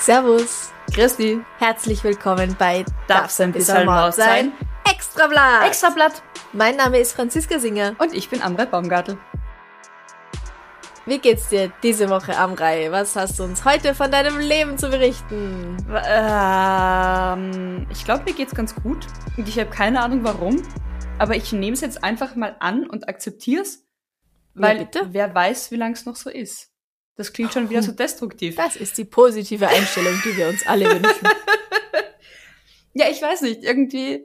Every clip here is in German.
Servus, Christi, herzlich willkommen bei darf's ein bisschen Maus sein? Extrablatt. Extrablatt. Mein Name ist Franziska Singer. Und ich bin Amre Baumgartel. Wie geht's dir diese Woche, Amrei? Was hast du uns heute von deinem Leben zu berichten? Ähm, ich glaube, mir geht's ganz gut. Und ich habe keine Ahnung warum. Aber ich nehme es jetzt einfach mal an und akzeptiere es. Weil Ja, wer weiß, wie lang es noch so ist. Das klingt schon wieder so destruktiv. Das ist die positive Einstellung, die wir uns alle wünschen. Ja, ich weiß nicht. Irgendwie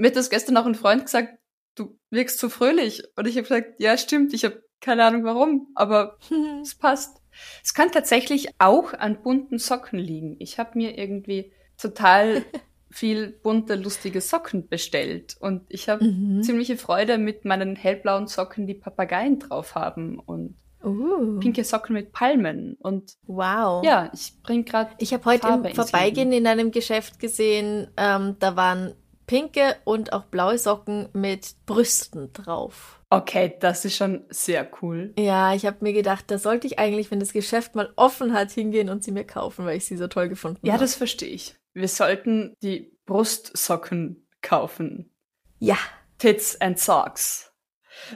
mir hat das gestern auch ein Freund gesagt, du wirkst so fröhlich. Und ich habe gesagt, ja, stimmt, ich habe keine Ahnung warum, aber es passt. Es kann tatsächlich auch an bunten Socken liegen. Ich habe mir irgendwie total viel bunte, lustige Socken bestellt. Und ich habe Mhm. ziemliche Freude mit meinen hellblauen Socken, die Papageien drauf haben. Und Uh, pinke Socken mit Palmen. Und wow. ja, ich bring gerade Ich habe heute Farbe im Vorbeigehen in einem Geschäft gesehen, ähm, da waren pinke und auch blaue Socken mit Brüsten drauf. Okay, das ist schon sehr cool. Ja, ich habe mir gedacht, da sollte ich eigentlich, wenn das Geschäft mal offen hat, hingehen und sie mir kaufen, weil ich sie so toll gefunden Ja, habe. das verstehe ich. Wir sollten die Brustsocken kaufen. Ja, Tits and Socks.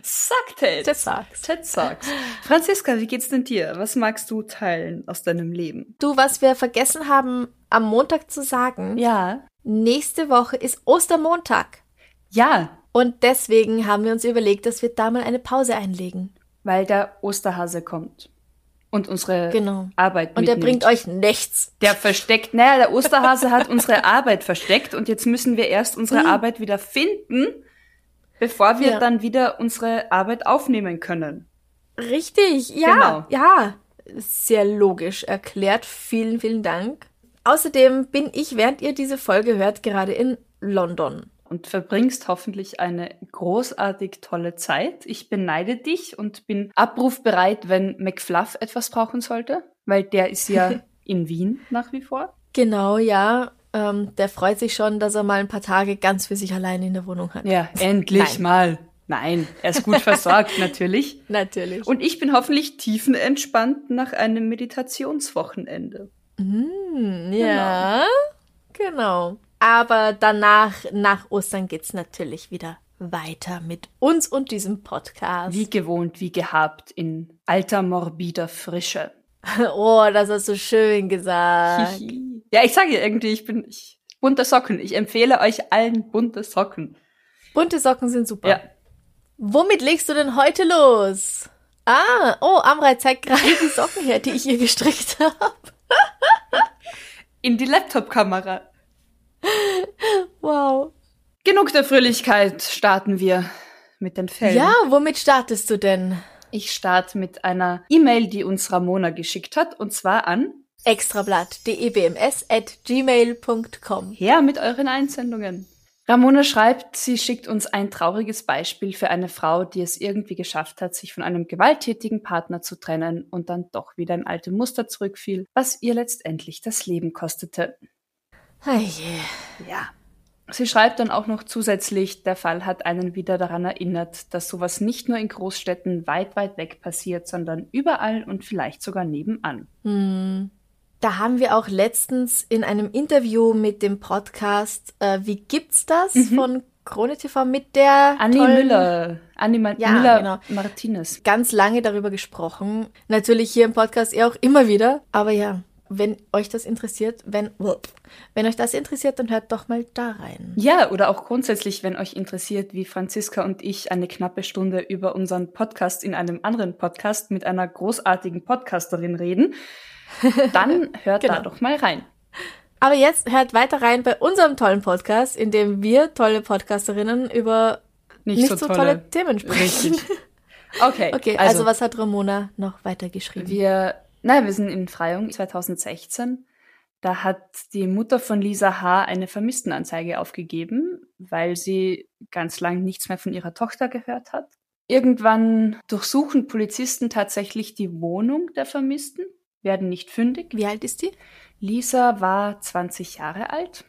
Sack Tits. das sagst. Tits Socks. Franziska, wie geht's denn dir? Was magst du teilen aus deinem Leben? Du, was wir vergessen haben, am Montag zu sagen, Ja. nächste Woche ist Ostermontag. Ja, Und deswegen haben wir uns überlegt, dass wir da mal eine Pause einlegen. weil der Osterhase kommt. Und unsere Genau. Arbeit Und er mitnimmt. bringt euch nichts. Der versteckt, naja, der Osterhase hat unsere Arbeit versteckt und jetzt müssen wir erst unsere Mhm. Arbeit wieder finden, bevor wir Ja. dann wieder unsere Arbeit aufnehmen können. Richtig, ja, Genau. ja. Sehr logisch erklärt. Vielen, vielen Dank. Außerdem bin ich, während ihr diese Folge hört, gerade in London. Und verbringst hoffentlich eine großartig tolle Zeit. Ich beneide dich und bin abrufbereit, wenn McFluff etwas brauchen sollte, weil der ist ja in Wien nach wie vor. Genau, ja. Ähm, der freut sich schon, dass er mal ein paar Tage ganz für sich allein in der Wohnung hat. Ja, endlich Nein. mal. Nein, er ist gut versorgt natürlich. Natürlich. Und ich bin hoffentlich tiefenentspannt nach einem Meditationswochenende. Mm, ja, genau. Aber danach, nach Ostern geht's natürlich wieder weiter mit uns und diesem Podcast. Wie gewohnt, wie gehabt, in alter morbider Frische. Oh, das hast du schön gesagt. Hihi. ja, ich sage ja irgendwie, ich bin ich, bunte Socken. Ich empfehle euch allen bunte Socken. Bunte Socken sind super. Ja, Womit legst du denn heute los? Ah, oh, Amrei zeigt gerade die Socken her, die ich ihr gestrickt habe. in die Laptop-Kamera. Wow. Genug der Fröhlichkeit, starten wir mit den Fällen. Ja, womit startest du denn? Ich starte mit einer E-Mail, die uns Ramona geschickt hat, und zwar an Extrablatt, debms at gmail.com. her mit euren Einsendungen. Ramona schreibt, sie schickt uns ein trauriges Beispiel für eine Frau, die es irgendwie geschafft hat, sich von einem gewalttätigen Partner zu trennen und dann doch wieder in alte Muster zurückfiel, was ihr letztendlich das Leben kostete. Hey, Ja. Sie schreibt dann auch noch zusätzlich, der Fall hat einen wieder daran erinnert, dass sowas nicht nur in Großstädten weit, weit weg passiert, sondern überall und vielleicht sogar nebenan. hm. Da haben wir auch letztens in einem Interview mit dem Podcast äh, Wie gibt's das von Krone TV mit der Annie tollen- Müller, Annie Ma Ja, Müller genau. Martinez. ganz lange darüber gesprochen. Natürlich hier im Podcast eher auch immer wieder. Aber ja, wenn euch das interessiert, wenn, wenn euch das interessiert, dann hört doch mal da rein. Ja, oder auch grundsätzlich, wenn euch interessiert, wie Franziska und ich eine knappe Stunde über unseren Podcast in einem anderen Podcast mit einer großartigen Podcasterin reden, dann hört da Genau. doch mal rein. Aber jetzt hört weiter rein bei unserem tollen Podcast, in dem wir tolle Podcasterinnen über Nicht, nicht, so, so, tolle. tolle. Themen sprechen. Richtig. Okay, Okay, also, was hat Ramona noch weitergeschrieben? Wir, naja, wir sind in Freyung 2016. Da hat die Mutter von Lisa H. eine Vermisstenanzeige aufgegeben, weil sie ganz lang nichts mehr von ihrer Tochter gehört hat. Irgendwann durchsuchen Polizisten tatsächlich die Wohnung der Vermissten, werden nicht fündig. Wie alt ist die? Lisa war 20 Jahre alt.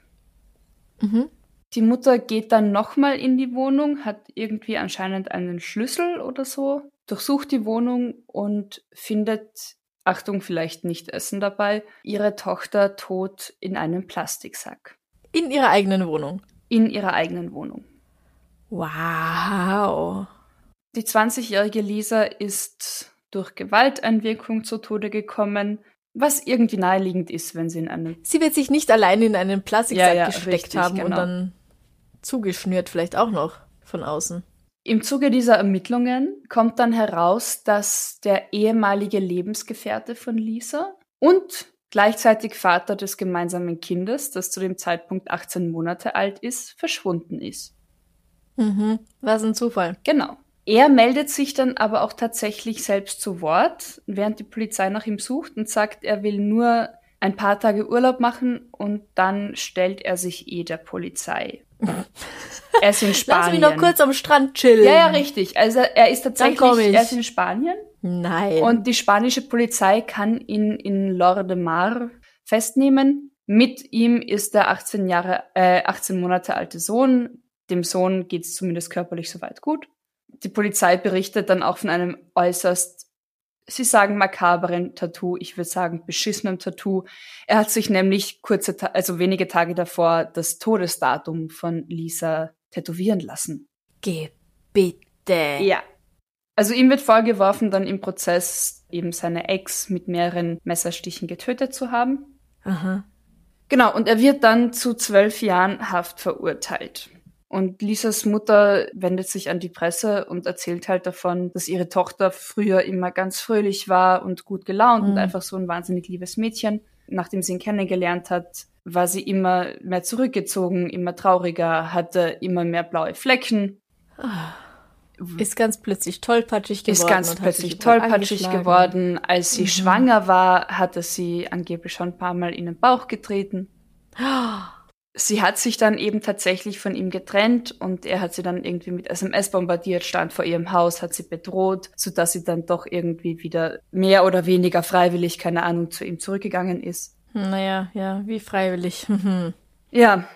Mhm. Die Mutter geht dann nochmal in die Wohnung, hat irgendwie anscheinend einen Schlüssel oder so, durchsucht die Wohnung und findet, Achtung, vielleicht nicht Essen dabei, ihre Tochter tot in einem Plastiksack. In ihrer eigenen Wohnung. In ihrer eigenen Wohnung. Wow. Die 20-jährige Lisa ist durch Gewalteinwirkung zu Tode gekommen, was irgendwie naheliegend ist, wenn sie in einem Sie wird sich nicht allein in einen Plastiksack Ja, ja, gesteckt richtig, haben und genau. dann zugeschnürt vielleicht auch noch von außen. Im Zuge dieser Ermittlungen kommt dann heraus, dass der ehemalige Lebensgefährte von Lisa und gleichzeitig Vater des gemeinsamen Kindes, das zu dem Zeitpunkt 18 Monate alt ist, verschwunden ist. Mhm. Was ein Zufall. Genau. Er meldet sich dann aber auch tatsächlich selbst zu Wort, während die Polizei nach ihm sucht und sagt, er will nur ein paar Tage Urlaub machen und dann stellt er sich eh der Polizei. Er ist in Lass Spanien. mich noch kurz am Strand chillen. ja, ja, richtig. Also er ist tatsächlich, ich. er ist in Spanien Nein. und die spanische Polizei kann ihn in Lor de Mar festnehmen. Mit ihm ist der 18 Jahre, äh, 18 Monate alte Sohn. Dem Sohn geht's zumindest körperlich soweit gut. Die Polizei berichtet dann auch von einem äußerst, sie sagen makaberen Tattoo, ich würde sagen beschissenem Tattoo. Er hat sich nämlich kurze, also wenige Tage davor das Todesdatum von Lisa tätowieren lassen. Geh bitte. Ja. Also ihm wird vorgeworfen, dann im Prozess eben seine Ex mit mehreren Messerstichen getötet zu haben. Aha. Genau, und er wird dann zu zwölf Jahren Haft verurteilt. Und Lisas Mutter wendet sich an die Presse und erzählt halt davon, dass ihre Tochter früher immer ganz fröhlich war und gut gelaunt und Mhm. einfach so ein wahnsinnig liebes Mädchen. Nachdem sie ihn kennengelernt hat, war sie immer mehr zurückgezogen, immer trauriger, hatte immer mehr blaue Flecken. Ist ganz plötzlich tollpatschig geworden. ist ganz und plötzlich tollpatschig geworden. Als sie Mhm. schwanger war, hatte sie angeblich schon ein paar Mal in den Bauch getreten. Sie hat sich dann eben tatsächlich von ihm getrennt und er hat sie dann irgendwie mit SMS bombardiert, stand vor ihrem Haus, hat sie bedroht, sodass sie dann doch irgendwie wieder mehr oder weniger freiwillig, keine Ahnung, zu ihm zurückgegangen ist. Naja, ja, wie freiwillig. Ja.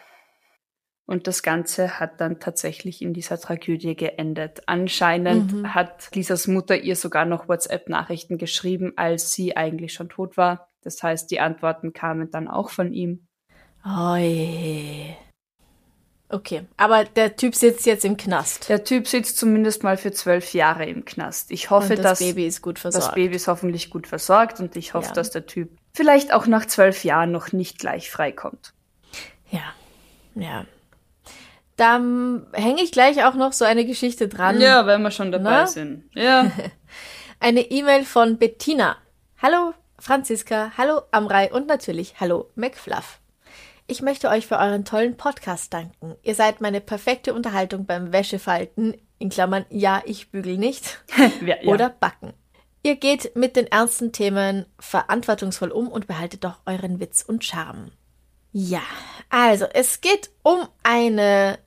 Und das Ganze hat dann tatsächlich in dieser Tragödie geendet. Anscheinend Mhm. hat Lisas Mutter ihr sogar noch WhatsApp-Nachrichten geschrieben, als sie eigentlich schon tot war. Das heißt, die Antworten kamen dann auch von ihm. Oi. Okay, aber der Typ sitzt jetzt im Knast. Der Typ sitzt zumindest mal für zwölf Jahre im Knast. Ich hoffe, und das dass Baby ist gut versorgt. das Baby ist hoffentlich gut versorgt und ich hoffe, Ja. dass der Typ vielleicht auch nach zwölf Jahren noch nicht gleich freikommt. Ja, ja. Da hänge ich gleich auch noch so eine Geschichte dran. Ja, wenn wir schon dabei Na? sind. Ja. Eine E-Mail von Bettina. Hallo Franziska, hallo Amrei und natürlich hallo McFluff. Ich möchte euch für euren tollen Podcast danken. Ihr seid meine perfekte Unterhaltung beim Wäschefalten, in Klammern, ja, ich bügel nicht, ja, ja. oder backen. Ihr geht mit den ernsten Themen verantwortungsvoll um und behaltet doch euren Witz und Charme. Ja, also es geht um eine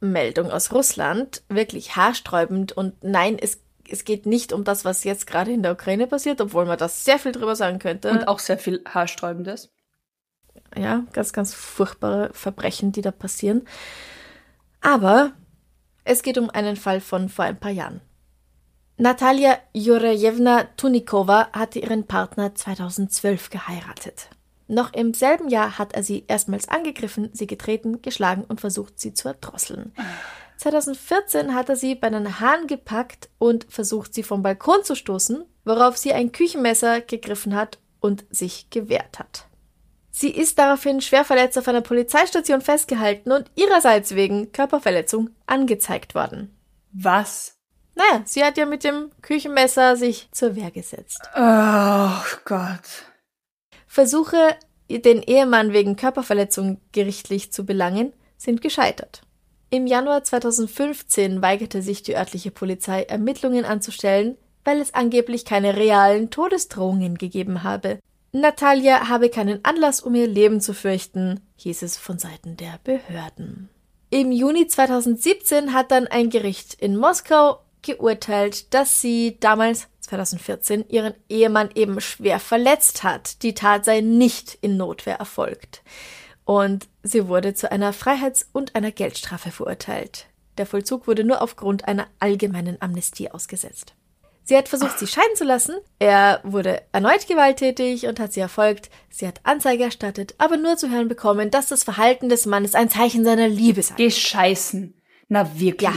Meldung aus Russland, wirklich haarsträubend und nein, es, es geht nicht um das, was jetzt gerade in der Ukraine passiert, obwohl man das sehr viel drüber sagen könnte. Und auch sehr viel Haarsträubendes. Ja, ganz, ganz furchtbare Verbrechen, die da passieren. Aber es geht um einen Fall von vor ein paar Jahren. Natalia Jurajewna Tunikova hatte ihren Partner 2012 geheiratet. Noch im selben Jahr hat er sie erstmals angegriffen, sie getreten, geschlagen und versucht, sie zu erdrosseln. 2014 hat er sie bei den Haaren gepackt und versucht, sie vom Balkon zu stoßen, worauf sie ein Küchenmesser gegriffen hat und sich gewehrt hat. Sie ist daraufhin schwer verletzt auf einer Polizeistation festgehalten und ihrerseits wegen Körperverletzung angezeigt worden. Was? Naja, sie hat ja mit dem Küchenmesser sich zur Wehr gesetzt. Oh Gott. Versuche, den Ehemann wegen Körperverletzung gerichtlich zu belangen, sind gescheitert. Im Januar 2015 weigerte sich die örtliche Polizei, Ermittlungen anzustellen, weil es angeblich keine realen Todesdrohungen gegeben habe. Natalia habe keinen Anlass, um ihr Leben zu fürchten, hieß es von Seiten der Behörden. Im Juni 2017 hat dann ein Gericht in Moskau geurteilt, dass sie damals 2014 ihren Ehemann eben schwer verletzt hat. Die Tat sei nicht in Notwehr erfolgt. Und sie wurde zu einer Freiheits- und einer Geldstrafe verurteilt. Der Vollzug wurde nur aufgrund einer allgemeinen Amnestie ausgesetzt. Sie hat versucht, sie scheiden zu lassen. Er wurde erneut gewalttätig und hat sie erfolgt. Sie hat Anzeige erstattet, aber nur zu hören bekommen, dass das Verhalten des Mannes ein Zeichen seiner Liebe sei. Gescheißen. Na wirklich. Ja.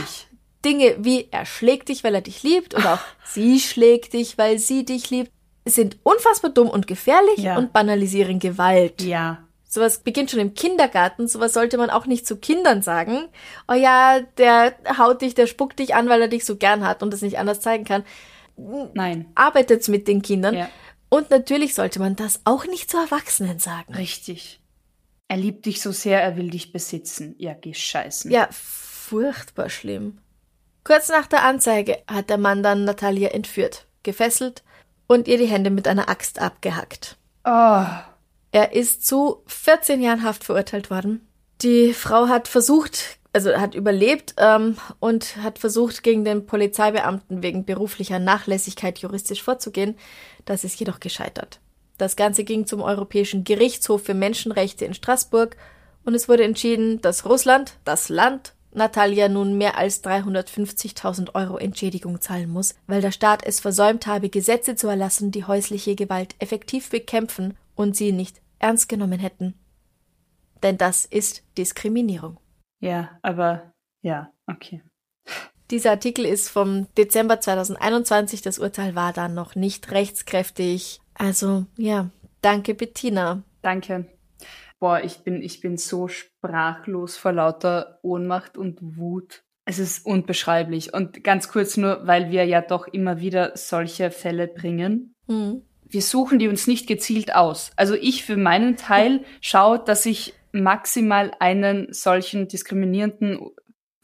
Dinge wie er schlägt dich, weil er dich liebt oder auch sie schlägt dich, weil sie dich liebt, sind unfassbar dumm und gefährlich Ja. und banalisieren Gewalt. Ja. Sowas beginnt schon im Kindergarten, sowas sollte man auch nicht zu Kindern sagen. Oh ja, der haut dich, der spuckt dich an, weil er dich so gern hat und es nicht anders zeigen kann. Nein. Arbeitet's mit den Kindern. Ja. Und natürlich sollte man das auch nicht zu Erwachsenen sagen. Richtig. Er liebt dich so sehr, er will dich besitzen. Ja, gescheißen. Ja, furchtbar schlimm. Kurz nach der Anzeige hat der Mann dann Natalia entführt, gefesselt und ihr die Hände mit einer Axt abgehackt. Oh. Er ist zu 14 Jahren Haft verurteilt worden. Die Frau hat versucht, also hat überlebt ähm, und hat versucht, gegen den Polizeibeamten wegen beruflicher Nachlässigkeit juristisch vorzugehen. Das ist jedoch gescheitert. Das Ganze ging zum Europäischen Gerichtshof für Menschenrechte in Straßburg und es wurde entschieden, dass Russland, das Land, Natalia nun mehr als 350.000 Euro Entschädigung zahlen muss, weil der Staat es versäumt habe, Gesetze zu erlassen, die häusliche Gewalt effektiv bekämpfen und sie nicht ernst genommen hätten. Denn das ist Diskriminierung. Ja, aber ja, okay. Dieser Artikel ist vom Dezember 2021. Das Urteil war dann noch nicht rechtskräftig. Also ja, danke Bettina. Danke. Boah, ich bin, ich bin so sprachlos vor lauter Ohnmacht und Wut. Es ist unbeschreiblich. Und ganz kurz nur, weil wir ja doch immer wieder solche Fälle bringen. Hm. Wir suchen die uns nicht gezielt aus. Also ich für meinen Teil schaue, dass ich maximal einen solchen diskriminierenden,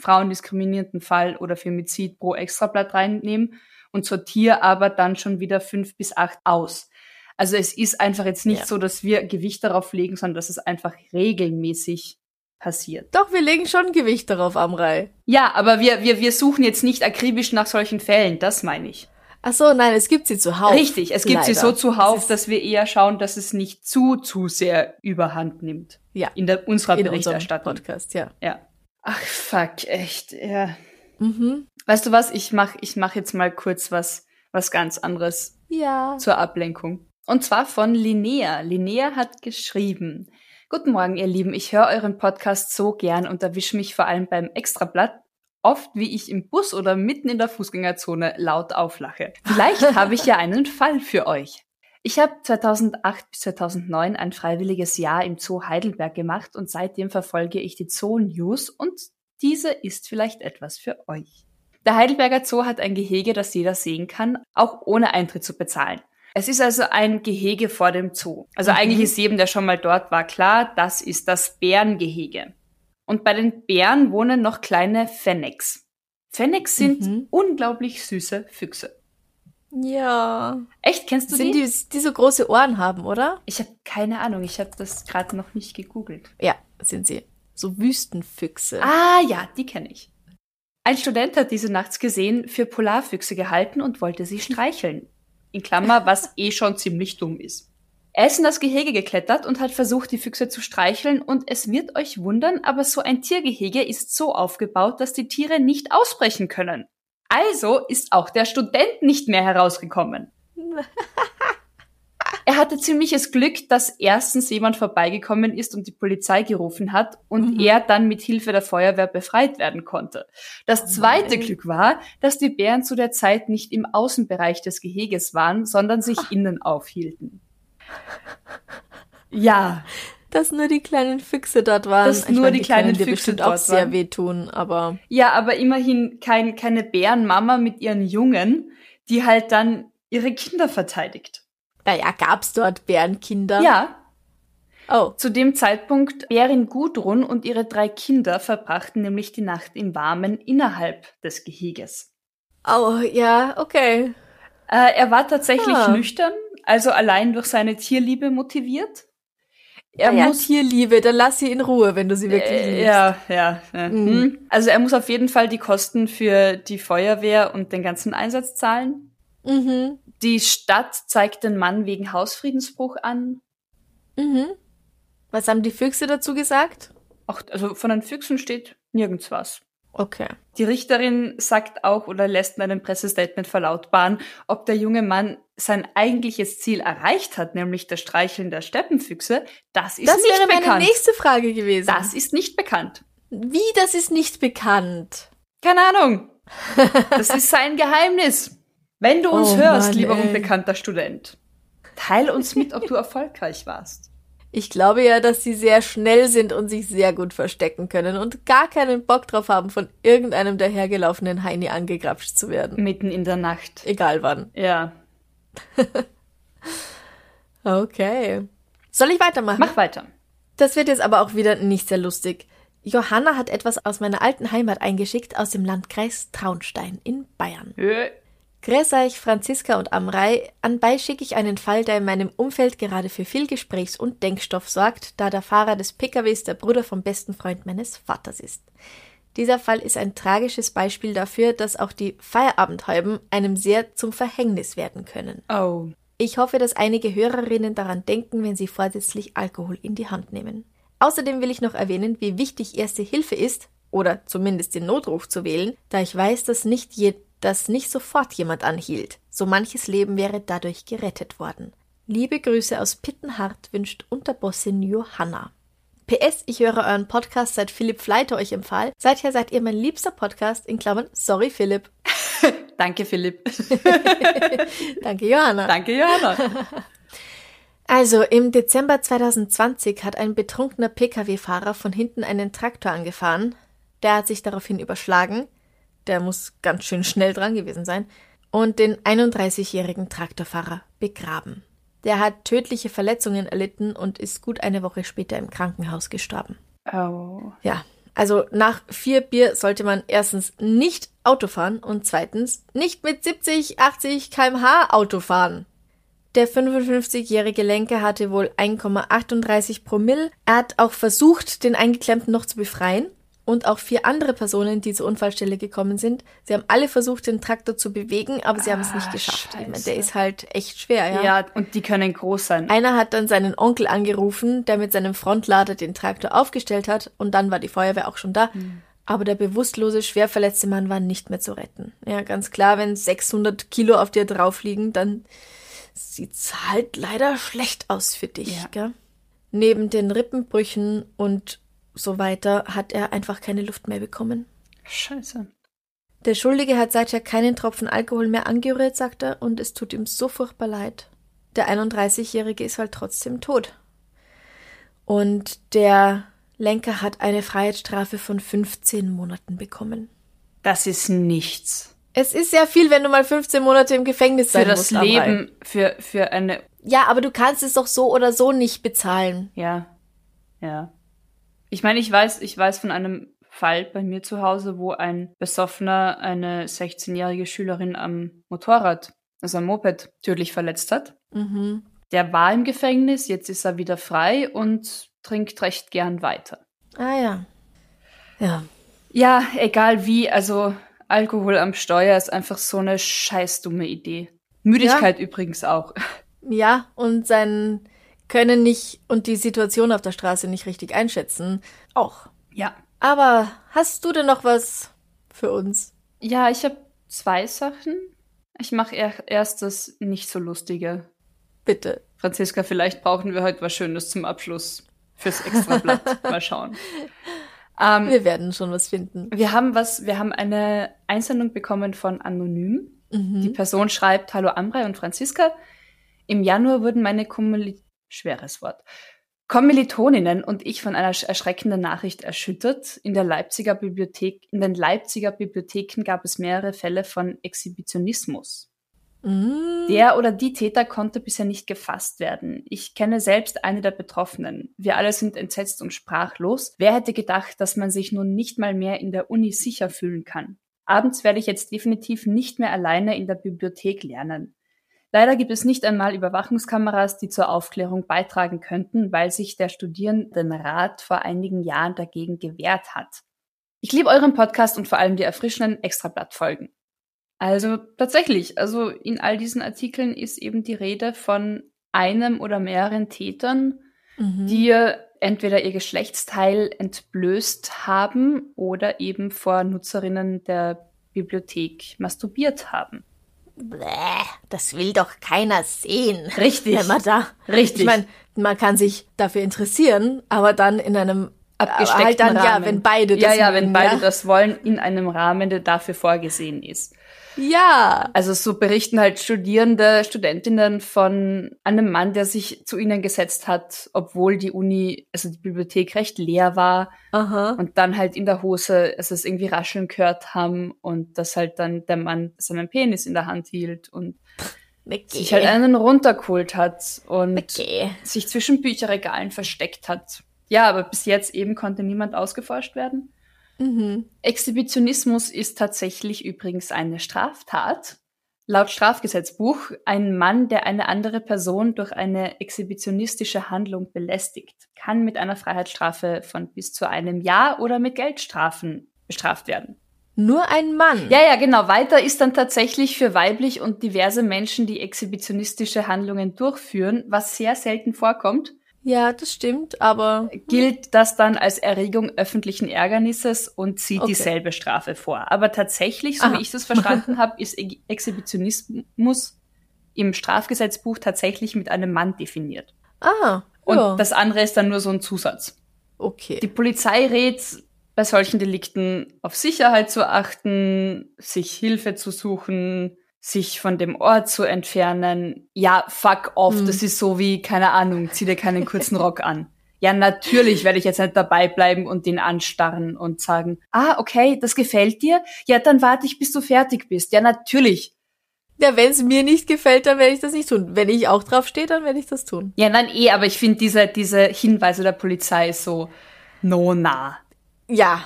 frauendiskriminierenden Fall oder Femizid pro Extrablatt reinnehme und sortiere aber dann schon wieder fünf bis acht aus. Also es ist einfach jetzt nicht Ja. so, dass wir Gewicht darauf legen, sondern dass es einfach regelmäßig passiert. Doch, wir legen schon Gewicht darauf, Amrei. Ja, aber wir, wir, wir suchen jetzt nicht akribisch nach solchen Fällen, das meine ich. Ach so, nein, es gibt sie zuhauf. Richtig, es gibt sie Leider. so zuhauf, dass wir eher schauen, dass es nicht zu, zu sehr überhand nimmt. Ja, In der, unserer in unserem Berichterstattung. Podcast, ja. Ja. Ach, fuck, echt, ja. Mhm. Weißt du was? Ich mach, ich mach jetzt mal kurz was, was ganz anderes Ja. zur Ablenkung. Und zwar von Linnea. Linnea hat geschrieben. Guten Morgen, ihr Lieben. Ich höre euren Podcast so gern und erwische mich vor allem beim Extrablatt oft, wie ich im Bus oder mitten in der Fußgängerzone laut auflache. Vielleicht habe ich ja einen Fall für euch. Ich habe 2008 bis 2009 ein freiwilliges Jahr im Zoo Heidelberg gemacht und seitdem verfolge ich die Zoo News und diese ist vielleicht etwas für euch. Der Heidelberger Zoo hat ein Gehege, das jeder sehen kann, auch ohne Eintritt zu bezahlen. Es ist also ein Gehege vor dem Zoo. Also Mhm. eigentlich ist jedem, der schon mal dort war, klar, das ist das Bärengehege. Und bei den Bären wohnen noch kleine Fennecs. Fennecs sind Mhm. unglaublich süße Füchse. Ja. Echt, kennst du Sind die? die, die so große Ohren haben, oder? Ich habe keine Ahnung, ich habe das gerade noch nicht gegoogelt. Ja, sind sie. So Wüstenfüchse. Ah ja, die kenne ich. Ein Student hat diese nachts gesehen, für Polarfüchse gehalten und wollte sie streicheln. In Klammer, was eh schon ziemlich dumm ist. Er ist in das Gehege geklettert und hat versucht, die Füchse zu streicheln und es wird euch wundern, aber so ein Tiergehege ist so aufgebaut, dass die Tiere nicht ausbrechen können. Also ist auch der Student nicht mehr herausgekommen. Er hatte ziemliches Glück, dass erstens jemand vorbeigekommen ist und die Polizei gerufen hat und Mhm. er dann mit Hilfe der Feuerwehr befreit werden konnte. Das zweite nein. Glück war, dass die Bären zu der Zeit nicht im Außenbereich des Geheges waren, sondern sich innen aufhielten. Ja, Dass nur die kleinen Füchse dort waren. Dass nur die kleinen können dir Füchse bestimmt dort auch sehr waren. wehtun, aber ja, aber immerhin kein, keine Bärenmama mit ihren Jungen, die halt dann ihre Kinder verteidigt. naja, gab's dort Bärenkinder? Ja. Oh. Zu dem Zeitpunkt Bärin Gudrun und ihre drei Kinder verbrachten nämlich die Nacht im Warmen innerhalb des Geheges. Oh, ja, okay. Äh, er war tatsächlich Ah. nüchtern, also allein durch seine Tierliebe motiviert. Er ja, muss Tierliebe, dann lass sie in Ruhe, wenn du sie wirklich Äh, liebst. Ja, ja. ja. Mhm. Mhm. Also er muss auf jeden Fall die Kosten für die Feuerwehr und den ganzen Einsatz zahlen. Mhm. Die Stadt zeigt den Mann wegen Hausfriedensbruch an. Mhm. Was haben die Füchse dazu gesagt? Auch, also von den Füchsen steht nirgends was. Okay. Die Richterin sagt auch oder lässt in einem Pressestatement verlautbaren, ob der junge Mann sein eigentliches Ziel erreicht hat, nämlich das Streicheln der Steppenfüchse. Das ist Das nicht wäre meine bekannt. nächste Frage gewesen. Das ist nicht bekannt. Wie, das ist nicht bekannt? Keine Ahnung. Das ist sein Geheimnis. Wenn du uns Oh hörst, Mann, lieber ey. unbekannter Student, teil uns mit, ob du erfolgreich warst. Ich glaube ja, dass sie sehr schnell sind und sich sehr gut verstecken können und gar keinen Bock drauf haben, von irgendeinem dahergelaufenen Heini angegrapscht zu werden. Mitten in der Nacht. Egal wann. Ja. Okay. Soll ich weitermachen? Mach weiter. Das wird jetzt aber auch wieder nicht sehr lustig. Johanna hat etwas aus meiner alten Heimat eingeschickt aus dem Landkreis Traunstein in Bayern. Äh, Grüß euch, Franziska und Amrei. Anbei schicke ich einen Fall, der in meinem Umfeld gerade für viel Gesprächs- und Denkstoff sorgt, da der Fahrer des PKWs der Bruder vom besten Freund meines Vaters ist. Dieser Fall ist ein tragisches Beispiel dafür, dass auch die Feierabendhäuben einem sehr zum Verhängnis werden können. Oh. Ich hoffe, dass einige Hörerinnen daran denken, wenn sie vorsätzlich Alkohol in die Hand nehmen. Außerdem will ich noch erwähnen, wie wichtig Erste Hilfe ist, oder zumindest den Notruf zu wählen, da ich weiß, dass nicht, je dass nicht sofort jemand anhielt. So manches Leben wäre dadurch gerettet worden. Liebe Grüße aus Pittenhart wünscht Unterbossin Johanna. PS, ich höre euren Podcast seit Philipp Fleiter euch empfahl. Seither seid ihr mein liebster Podcast, in Klammern, sorry Philipp. Danke, Philipp. Danke Johanna. Danke, Johanna. Also, im Dezember 2020 hat ein betrunkener Pkw-Fahrer von hinten einen Traktor angefahren. Der hat sich daraufhin überschlagen. Der muss ganz schön schnell dran gewesen sein. Und den 31-jährigen Traktorfahrer begraben. Der hat tödliche Verletzungen erlitten und ist gut eine Woche später im Krankenhaus gestorben. Oh. Ja, also nach vier Bier sollte man erstens nicht Auto fahren und zweitens nicht mit 70, 80 kmh Auto fahren. Der 55-jährige Lenker hatte wohl 1,38 Promille. Er hat auch versucht, den Eingeklemmten noch zu befreien. Und auch vier andere Personen, die zur Unfallstelle gekommen sind. Sie haben alle versucht, den Traktor zu bewegen, aber sie haben es nicht Ah, geschafft. Ich meine, der ist halt echt schwer, ja. Ja. und die können groß sein. Einer hat dann seinen Onkel angerufen, der mit seinem Frontlader den Traktor aufgestellt hat und dann war die Feuerwehr auch schon da. Aber der bewusstlose, schwer verletzte Mann war nicht mehr zu retten. Ja, ganz klar, wenn 600 Kilo auf dir drauf liegen, dann sieht's halt leider schlecht aus für dich, Ja. gell? Neben den Rippenbrüchen und so weiter hat er einfach keine Luft mehr bekommen. Scheiße. Der Schuldige hat seither keinen Tropfen Alkohol mehr angerührt, sagt er, und es tut ihm so furchtbar leid. Der 31-Jährige ist halt trotzdem tot. Und der Lenker hat eine Freiheitsstrafe von 15 Monaten bekommen. Das ist nichts. Es ist sehr viel, wenn du mal 15 Monate im Gefängnis Für sein das musst. Amrei. Leben, für, für eine, Ja, aber du kannst es doch so oder so nicht bezahlen. ja, ja. Ich meine, ich weiß, ich weiß von einem Fall bei mir zu Hause, wo ein Besoffener eine 16-jährige Schülerin am Motorrad, also am Moped, tödlich verletzt hat. Mhm. Der war im Gefängnis, jetzt ist er wieder frei und trinkt recht gern weiter. Ah ja. Ja. Ja, egal wie, also Alkohol am Steuer ist einfach so eine scheiß dumme Idee. Müdigkeit übrigens auch. Ja, und sein Können nicht und die Situation auf der Straße nicht richtig einschätzen. Auch. Ja. Aber hast du denn noch was für uns? Ja, ich habe zwei Sachen. Ich mache er erst das nicht so lustige. Bitte. Franziska, vielleicht brauchen wir heute was Schönes zum Abschluss fürs Extrablatt. Mal schauen. Ähm, Wir werden schon was finden. wir haben was, wir haben eine Einsendung bekommen von Anonym. Die Mhm. Person schreibt, Hallo Amrei und Franziska. Im Januar wurden meine Kommili schweres Wort. Kommilitoninnen und ich von einer sch- erschreckenden Nachricht erschüttert. In der Leipziger Bibliothek, in den Leipziger Bibliotheken gab es mehrere Fälle von Exhibitionismus. Mm. Der oder die Täter konnte bisher nicht gefasst werden. Ich kenne selbst eine der Betroffenen. Wir alle sind entsetzt und sprachlos. Wer hätte gedacht, dass man sich nun nicht mal mehr in der Uni sicher fühlen kann? Abends werde ich jetzt definitiv nicht mehr alleine in der Bibliothek lernen. Leider gibt es nicht einmal Überwachungskameras, die zur Aufklärung beitragen könnten, weil sich der Studierendenrat vor einigen Jahren dagegen gewehrt hat. Ich liebe euren Podcast und vor allem die erfrischenden Extrablattfolgen. Also tatsächlich, also in all diesen Artikeln ist eben die Rede von einem oder mehreren Tätern, Mhm. die entweder ihr Geschlechtsteil entblößt haben oder eben vor Nutzerinnen der Bibliothek masturbiert haben. Bläh, das will doch keiner sehen. Richtig. Wenn man da. Richtig. Ich meine, man kann sich dafür interessieren, aber dann in einem Abgesteckten halt dann, Rahmen. ja, wenn beide das Ja, ja, wenn beide ja. das wollen, in einem Rahmen, der dafür vorgesehen ist. Ja. Also so berichten halt Studierende, Studentinnen von einem Mann, der sich zu ihnen gesetzt hat, obwohl die Uni, also die Bibliothek recht leer war Aha. und dann halt in der Hose also es irgendwie rascheln gehört haben und dass halt dann der Mann seinen Penis in der Hand hielt und Okay. sich halt einen runtergeholt hat und okay. sich zwischen Bücherregalen versteckt hat. Ja, aber bis jetzt eben konnte niemand ausgeforscht werden. Mhm. Exhibitionismus ist tatsächlich übrigens eine Straftat. Laut Strafgesetzbuch ein Mann, der eine andere Person durch eine exhibitionistische Handlung belästigt, kann mit einer Freiheitsstrafe von bis zu einem Jahr oder mit Geldstrafen bestraft werden. Nur ein Mann. Ja, ja, genau. Weiter ist dann tatsächlich für weiblich und diverse Menschen, die exhibitionistische Handlungen durchführen, was sehr selten vorkommt, Ja, das stimmt, aber gilt das dann als Erregung öffentlichen Ärgernisses und zieht Okay. dieselbe Strafe vor. Aber tatsächlich, so Aha. wie ich das verstanden habe, ist E- Exhibitionismus im Strafgesetzbuch tatsächlich mit einem Mann definiert. ah, Und ja. das andere ist dann nur so ein Zusatz. okay. Die Polizei rät bei solchen Delikten auf Sicherheit zu achten, sich Hilfe zu suchen, sich von dem Ort zu entfernen. Ja, fuck off, Hm. das ist so wie, keine Ahnung, zieh dir keinen kurzen Rock an. Ja, natürlich werde ich jetzt nicht dabei bleiben und den anstarren und sagen, ah, okay, das gefällt dir? Ja, dann warte ich, bis du fertig bist. Ja, natürlich. Ja, wenn es mir nicht gefällt, dann werde ich das nicht tun. Wenn ich auch drauf stehe, dann werde ich das tun. Ja, nein, eh, aber ich finde diese, diese Hinweise der Polizei so, no, na. Ja,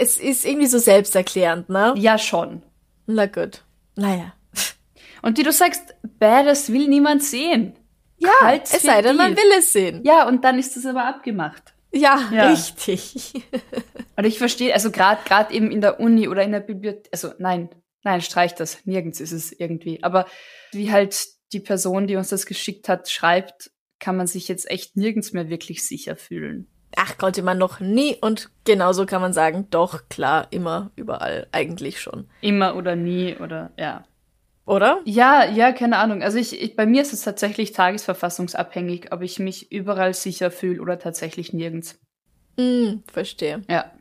es ist irgendwie so selbsterklärend, ne? Ja, schon. Na gut. Naja. Und wie du sagst, Badass will niemand sehen. Ja, Kalt's es sei denn, man will es sehen. Ja, und dann ist das aber abgemacht. Ja, Ja. richtig. Und ich verstehe, also gerade gerade eben in der Uni oder in der Bibliothek, also nein, nein, streich das, nirgends ist es irgendwie. Aber wie halt die Person, die uns das geschickt hat, schreibt, kann man sich jetzt echt nirgends mehr wirklich sicher fühlen. Ach, konnte man noch nie und genauso kann man sagen, doch, klar, immer, überall, eigentlich schon. Immer oder nie oder ja. Oder? Ja, ja, keine Ahnung. Also ich, ich bei mir ist es tatsächlich tagesverfassungsabhängig, ob ich mich überall sicher fühle oder tatsächlich nirgends. Hm, verstehe. Ja.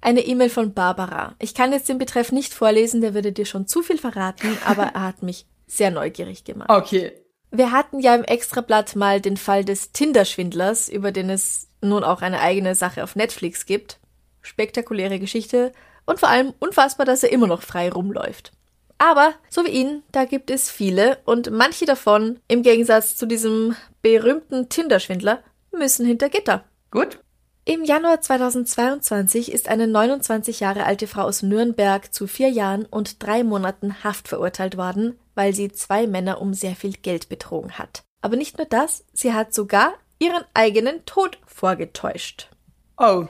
Eine E-Mail von Barbara. Ich kann jetzt den Betreff nicht vorlesen, der würde dir schon zu viel verraten, aber er hat mich sehr neugierig gemacht. Okay. Wir hatten ja im Extrablatt mal den Fall des Tinder-Schwindlers, über den es nun auch eine eigene Sache auf Netflix gibt. Spektakuläre Geschichte und vor allem unfassbar, dass er immer noch frei rumläuft. Aber, so wie ihn, da gibt es viele und manche davon, im Gegensatz zu diesem berühmten Tinder-Schwindler, müssen hinter Gitter. Gut. Im Januar 2022 ist eine 29 Jahre alte Frau aus Nürnberg zu vier Jahren und drei Monaten Haft verurteilt worden, weil sie zwei Männer um sehr viel Geld betrogen hat. Aber nicht nur das, sie hat sogar ihren eigenen Tod vorgetäuscht. Oh.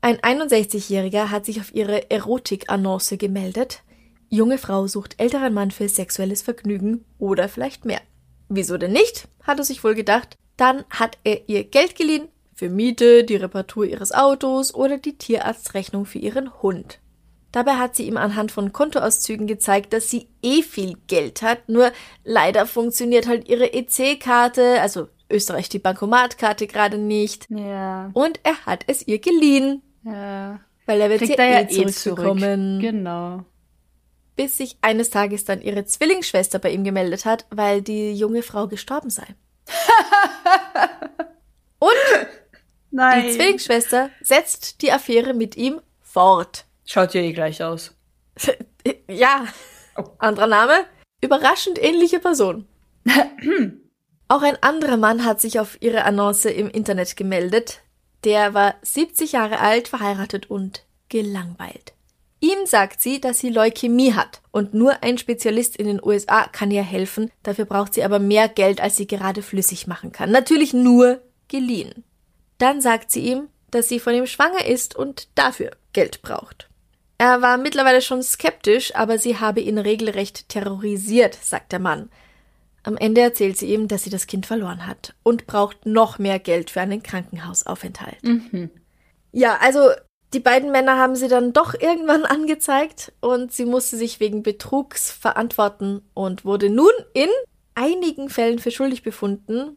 Ein 61-Jähriger hat sich auf ihre Erotik-Annonce gemeldet. Junge Frau sucht älteren Mann für sexuelles Vergnügen oder vielleicht mehr. Wieso denn nicht? hat er sich wohl gedacht. Dann hat er ihr Geld geliehen für Miete, die Reparatur ihres Autos oder die Tierarztrechnung für ihren Hund. Dabei hat sie ihm anhand von Kontoauszügen gezeigt, dass sie eh viel Geld hat, nur leider funktioniert halt ihre EC-Karte, also Österreich die Bankomatkarte gerade nicht. Ja. Und er hat es ihr geliehen. Ja. Weil er wird Kriegt sie er ja eh eh zurück. zurückbekommen. Genau. Bis sich eines Tages dann ihre Zwillingsschwester bei ihm gemeldet hat, weil die junge Frau gestorben sei. Und Nein. die Zwillingsschwester setzt die Affäre mit ihm fort. Schaut ja eh gleich aus. ja, Oh. anderer Name? Überraschend ähnliche Person. Auch ein anderer Mann hat sich auf ihre Annonce im Internet gemeldet. Der war 70 Jahre alt, verheiratet und gelangweilt. Ihm sagt sie, dass sie Leukämie hat und nur ein Spezialist in den USA kann ihr helfen. Dafür braucht sie aber mehr Geld, als sie gerade flüssig machen kann. Natürlich nur geliehen. Dann sagt sie ihm, dass sie von ihm schwanger ist und dafür Geld braucht. Er war mittlerweile schon skeptisch, aber sie habe ihn regelrecht terrorisiert, sagt der Mann. Am Ende erzählt sie ihm, dass sie das Kind verloren hat und braucht noch mehr Geld für einen Krankenhausaufenthalt. Mhm. Ja, also die beiden Männer haben sie dann doch irgendwann angezeigt und sie musste sich wegen Betrugs verantworten und wurde nun in einigen Fällen für schuldig befunden.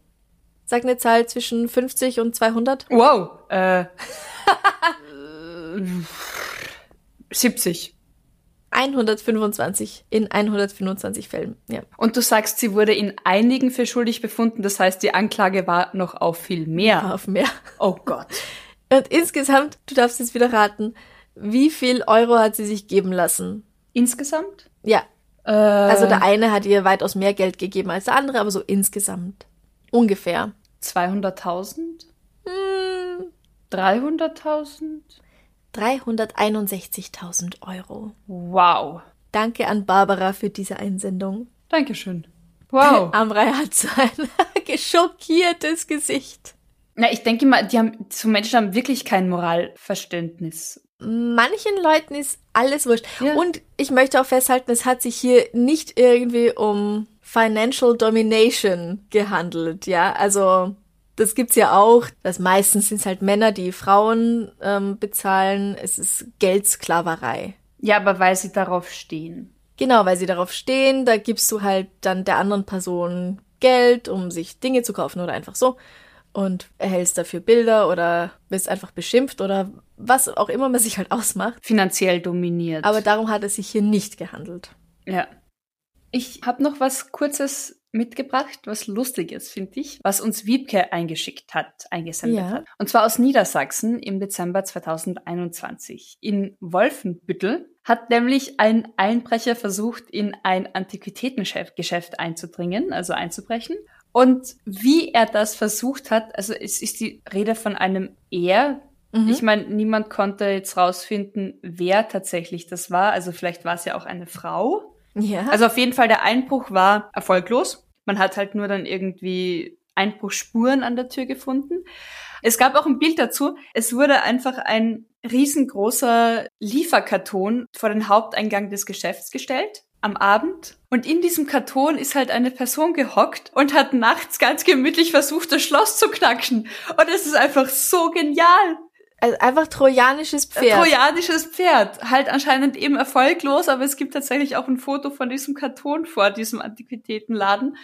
Sag eine Zahl zwischen 50 und 200. Wow. Äh, 70. 125 in 125 Fällen. Ja. Und du sagst, sie wurde in einigen für schuldig befunden, das heißt, die Anklage war noch auf viel mehr. Auf mehr. Oh Gott. Und insgesamt, du darfst jetzt wieder raten, wie viel Euro hat sie sich geben lassen? Insgesamt? Ja. Äh, Also der eine hat ihr weitaus mehr Geld gegeben als der andere, aber so insgesamt. Ungefähr. 200.000? Hm, 300.000? 361.000 Euro. Wow. Danke an Barbara für diese Einsendung. Dankeschön. Wow. Amrei hat so ein geschockiertes Gesicht. Na, ich denke mal, die haben, so Menschen haben wirklich kein Moralverständnis. Manchen Leuten ist alles wurscht. Ja. Und ich möchte auch festhalten, es hat sich hier nicht irgendwie um Financial Domination gehandelt, ja. Also das gibt's ja auch. Das meistens sind es halt Männer, die Frauen ähm, bezahlen. Es ist Geldsklaverei. Ja, aber weil sie darauf stehen. Genau, weil sie darauf stehen, da gibst du halt dann der anderen Person Geld, um sich Dinge zu kaufen oder einfach so. Und erhältst dafür Bilder oder wirst einfach beschimpft oder was auch immer man sich halt ausmacht. Finanziell dominiert. Aber darum hat es sich hier nicht gehandelt. Ja. Ich habe noch was Kurzes mitgebracht, was Lustiges, finde ich, was uns Wiebke eingeschickt hat, eingesendet Ja. hat. Und zwar aus Niedersachsen im Dezember 2021. In Wolfenbüttel hat nämlich ein Einbrecher versucht, in ein Antiquitätengeschäft einzudringen, also einzubrechen. Und wie er das versucht hat, also es ist die Rede von einem Er. Mhm. Ich meine, niemand konnte jetzt rausfinden, wer tatsächlich das war. Also vielleicht war es ja auch eine Frau. Ja. Also auf jeden Fall, der Einbruch war erfolglos. Man hat halt nur dann irgendwie Einbruchspuren an der Tür gefunden. Es gab auch ein Bild dazu. Es wurde einfach ein riesengroßer Lieferkarton vor den Haupteingang des Geschäfts gestellt am Abend. Und in diesem Karton ist halt eine Person gehockt und hat nachts ganz gemütlich versucht, das Schloss zu knacken. Und es ist einfach so genial. Also einfach trojanisches Pferd. Trojanisches Pferd. Halt anscheinend eben erfolglos, aber es gibt tatsächlich auch ein Foto von diesem Karton vor diesem Antiquitätenladen.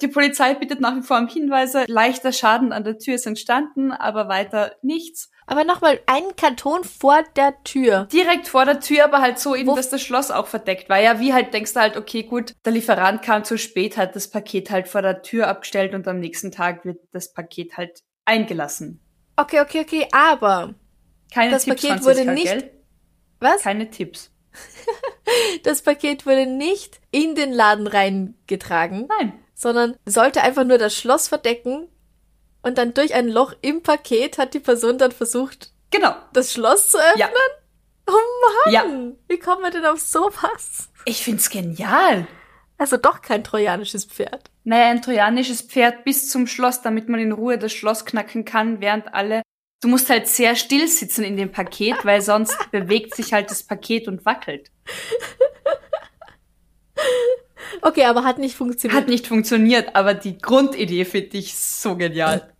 Die Polizei bittet nach wie vor um Hinweise. Leichter Schaden an der Tür ist entstanden, aber weiter nichts. Aber nochmal, ein Karton vor der Tür. Direkt vor der Tür, aber halt so eben, Wo- dass das Schloss auch verdeckt war. Ja, wie halt denkst du halt, okay, gut, der Lieferant kam zu spät, hat das Paket halt vor der Tür abgestellt und am nächsten Tag wird das Paket halt eingelassen. Okay, okay, okay, aber Keine Das Tipps, Paket wurde nicht- Gell? was? Keine Tipps. Das Paket wurde nicht in den Laden reingetragen, Nein. sondern sollte einfach nur das Schloss verdecken und dann durch ein Loch im Paket hat die Person dann versucht, Genau. das Schloss zu öffnen. Ja. Oh Mann, Ja. wie kommt man denn auf sowas? Ich find's genial. Also doch kein trojanisches Pferd. Naja, ein trojanisches Pferd bis zum Schloss, damit man in Ruhe das Schloss knacken kann, während alle. Du musst halt sehr still sitzen in dem Paket, weil sonst bewegt sich halt das Paket und wackelt. Okay, aber hat nicht funktioniert. Hat nicht funktioniert, aber die Grundidee finde ich so genial.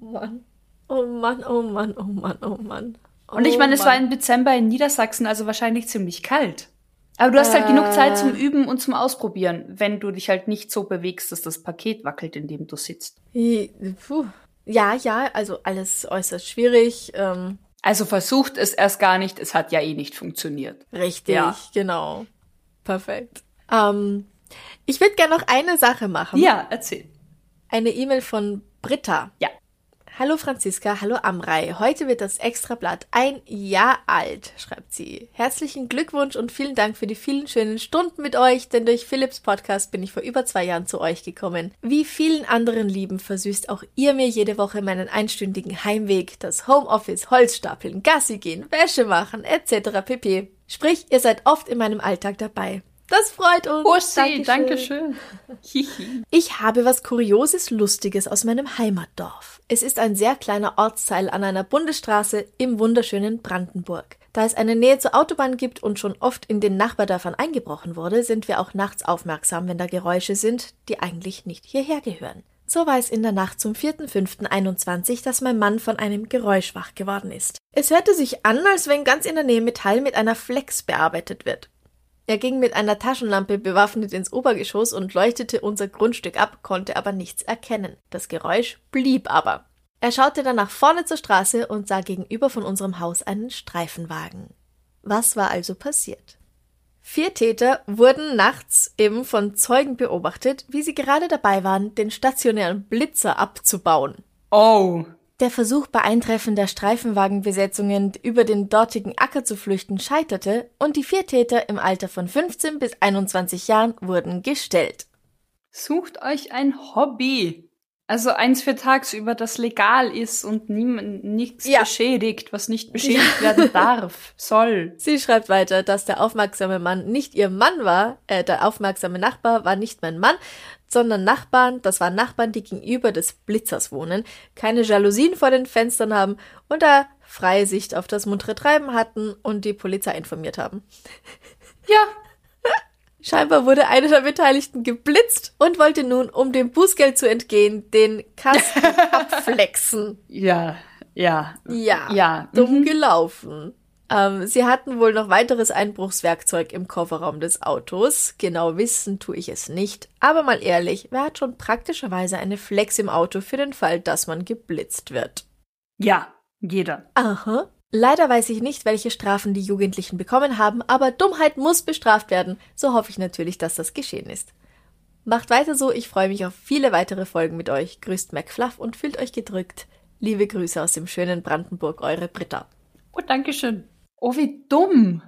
Oh Mann. Oh Mann, oh Mann, oh Mann, oh Mann. Und ich Oh meine, es war Mann. im Dezember in Niedersachsen, also wahrscheinlich ziemlich kalt. Aber du hast halt genug Zeit zum Äh. Üben und zum Ausprobieren, wenn du dich halt nicht so bewegst, dass das Paket wackelt, in dem du sitzt. Puh. Ja, ja, also alles äußerst schwierig. Ähm, Also versucht es erst gar nicht, es hat ja eh nicht funktioniert. richtig, Ja. genau. Perfekt. Ähm, ich würde gerne noch eine Sache machen. Ja, erzähl. Eine E-Mail von Britta. Ja. Hallo Franziska, hallo Amrei. Heute wird das Extrablatt ein Jahr alt, schreibt sie. Herzlichen Glückwunsch und vielen Dank für die vielen schönen Stunden mit euch, denn durch Philips Podcast bin ich vor über zwei Jahren zu euch gekommen. Wie vielen anderen Lieben versüßt auch ihr mir jede Woche meinen einstündigen Heimweg, das Homeoffice, Holzstapeln, Gassi gehen, Wäsche machen, etc. pp. Sprich, ihr seid oft in meinem Alltag dabei. Das freut uns. Bussi, Dankeschön. Dankeschön. ich habe was Kurioses, Lustiges aus meinem Heimatdorf. Es ist ein sehr kleiner Ortsteil an einer Bundesstraße im wunderschönen Brandenburg. Da es eine Nähe zur Autobahn gibt und schon oft in den Nachbardörfern eingebrochen wurde, sind wir auch nachts aufmerksam, wenn da Geräusche sind, die eigentlich nicht hierher gehören. So war es in der Nacht zum 4.5.21, dass mein Mann von einem Geräusch wach geworden ist. Es hörte sich an, als wenn ganz in der Nähe Metall mit einer Flex bearbeitet wird. Er ging mit einer Taschenlampe bewaffnet ins Obergeschoss und leuchtete unser Grundstück ab, konnte aber nichts erkennen. Das Geräusch blieb aber. Er schaute dann nach vorne zur Straße und sah gegenüber von unserem Haus einen Streifenwagen. Was war also passiert? Vier Täter wurden nachts eben von Zeugen beobachtet, wie sie gerade dabei waren, den stationären Blitzer abzubauen. Oh, der Versuch bei Eintreffen der Streifenwagenbesetzungen über den dortigen Acker zu flüchten scheiterte und die vier Täter im Alter von 15 bis 21 Jahren wurden gestellt. Sucht euch ein Hobby. Also eins für tagsüber, das legal ist und niemand nichts ja. beschädigt, was nicht beschädigt ja. werden darf, soll. Sie schreibt weiter, dass der aufmerksame Mann nicht ihr Mann war, äh, der aufmerksame Nachbar war nicht mein Mann, sondern Nachbarn, das waren Nachbarn, die gegenüber des Blitzers wohnen, keine Jalousien vor den Fenstern haben und da freie Sicht auf das muntere Treiben hatten und die Polizei informiert haben. Ja, Scheinbar wurde einer der Beteiligten geblitzt und wollte nun, um dem Bußgeld zu entgehen, den Kasten abflexen. Ja, ja. Ja, ja. dumm mhm. gelaufen. Ähm, sie hatten wohl noch weiteres Einbruchswerkzeug im Kofferraum des Autos. Genau wissen tue ich es nicht. Aber mal ehrlich, wer hat schon praktischerweise eine Flex im Auto für den Fall, dass man geblitzt wird? Ja, jeder. Aha. Leider weiß ich nicht, welche Strafen die Jugendlichen bekommen haben, aber Dummheit muss bestraft werden. So hoffe ich natürlich, dass das geschehen ist. Macht weiter so, ich freue mich auf viele weitere Folgen mit euch. Grüßt McFluff und fühlt euch gedrückt. Liebe Grüße aus dem schönen Brandenburg, eure Britta. Oh, Dankeschön. Oh, wie dumm.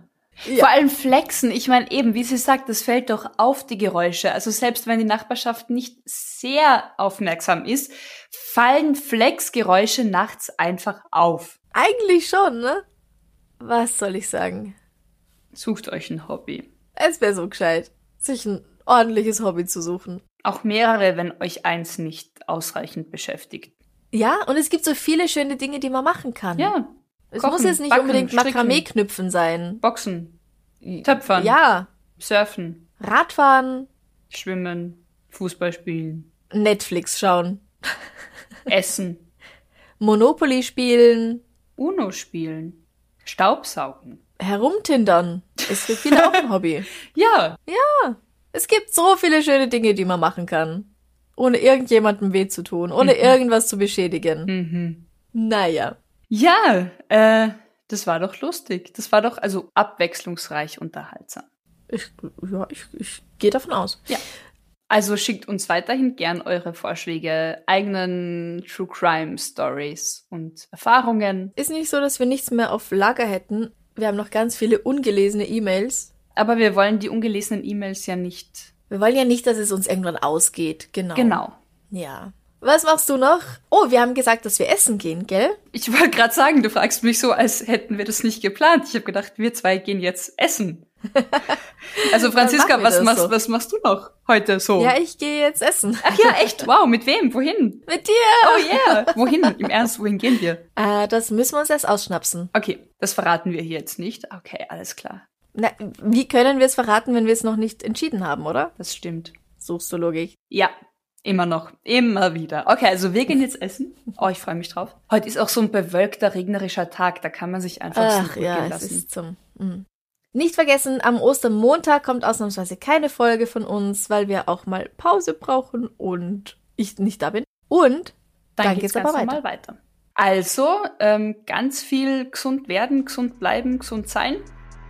Ja. Vor allem Flexen. Ich meine eben, wie sie sagt, das fällt doch auf die Geräusche. Also selbst wenn die Nachbarschaft nicht sehr aufmerksam ist, fallen Flexgeräusche nachts einfach auf. Eigentlich schon, ne? Was soll ich sagen? Sucht euch ein Hobby. Es wäre so gescheit, sich ein ordentliches Hobby zu suchen. Auch mehrere, wenn euch eins nicht ausreichend beschäftigt. Ja, und es gibt so viele schöne Dinge, die man machen kann. Ja. Es Kochen, muss jetzt nicht backen, unbedingt Makramee-Knüpfen sein. Boxen. Töpfern. Ja. Surfen. Radfahren. Schwimmen. Fußball spielen. Netflix schauen. Essen. Monopoly spielen. Uno spielen, Staubsaugen. Herumtindern ist für viele auch ein Hobby. Ja. Ja. Es gibt so viele schöne Dinge, die man machen kann. Ohne irgendjemandem weh zu tun, ohne mhm. irgendwas zu beschädigen. Mhm. Naja. Ja, äh, das war doch lustig. Das war doch also abwechslungsreich unterhaltsam. Ich, ja, ich, ich gehe davon aus. Ja. Also schickt uns weiterhin gern eure Vorschläge, eigenen True Crime Stories und Erfahrungen. Ist nicht so, dass wir nichts mehr auf Lager hätten. Wir haben noch ganz viele ungelesene E-Mails. Aber wir wollen die ungelesenen E-Mails ja nicht. Wir wollen ja nicht, dass es uns irgendwann ausgeht. Genau. Genau. Ja. Was machst du noch? Oh, wir haben gesagt, dass wir essen gehen, gell? Ich wollte gerade sagen, du fragst mich so, als hätten wir das nicht geplant. Ich habe gedacht, wir zwei gehen jetzt essen. Also Franziska, was machst, so. was machst du noch heute so? Ja, ich gehe jetzt essen. Ach ja, echt? Wow, mit wem? Wohin? Mit dir. Oh yeah. Wohin? Im Ernst, wohin gehen wir? Äh, das müssen wir uns erst ausschnapsen. Okay, das verraten wir hier jetzt nicht. Okay, alles klar. Na, wie können wir es verraten, wenn wir es noch nicht entschieden haben, oder? Das stimmt. Suchst du Logik? Ja, Immer noch. Immer wieder. Okay, also wir gehen jetzt essen. Oh, ich freue mich drauf. Heute ist auch so ein bewölkter, regnerischer Tag. Da kann man sich einfach Ach, so ja, lassen. Es ist zum, mh. Nicht vergessen, am Ostermontag kommt ausnahmsweise keine Folge von uns, weil wir auch mal Pause brauchen und ich nicht da bin. Und dann, dann geht's, geht's aber weiter. weiter. Also, ähm, ganz viel gesund werden, gesund bleiben, gesund sein.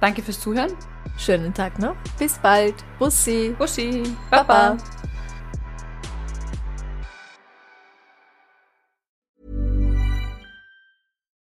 Danke fürs Zuhören. Schönen Tag noch. Bis bald. Bussi. Bussi. Baba. Baba.